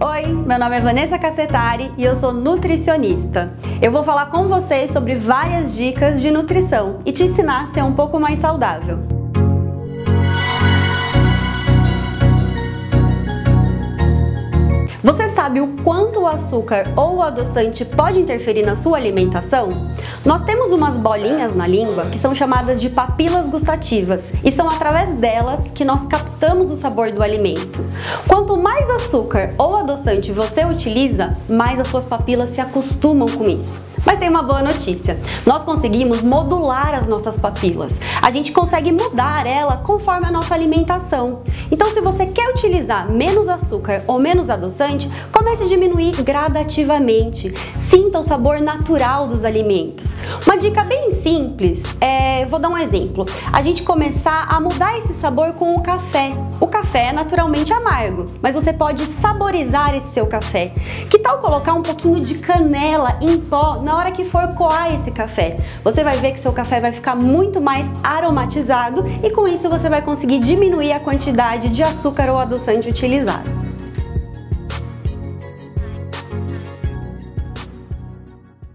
Oi, meu nome é Vanessa Cassetari e eu sou nutricionista. Eu vou falar com vocês sobre várias dicas de nutrição e te ensinar a ser um pouco mais saudável. Sabe o quanto o açúcar ou o adoçante pode interferir na sua alimentação? Nós temos umas bolinhas na língua que são chamadas de papilas gustativas e são através delas que nós captamos o sabor do alimento. Quanto mais açúcar ou adoçante você utiliza, mais as suas papilas se acostumam com isso. Mas tem uma boa notícia: nós conseguimos modular as nossas papilas. A gente consegue mudar ela conforme a nossa alimentação. Então, se você quer utilizar menos açúcar ou menos adoçante, comece a diminuir gradativamente. Sinta o sabor natural dos alimentos. Uma dica bem simples é, vou dar um exemplo. A gente começar a mudar esse sabor com o café. O café é naturalmente amargo, mas você pode saborizar esse seu café. Que tal colocar um pouquinho de canela em pó na hora que for coar esse café? Você vai ver que seu café vai ficar muito mais aromatizado e com isso você vai conseguir diminuir a quantidade de açúcar ou adoçante utilizado.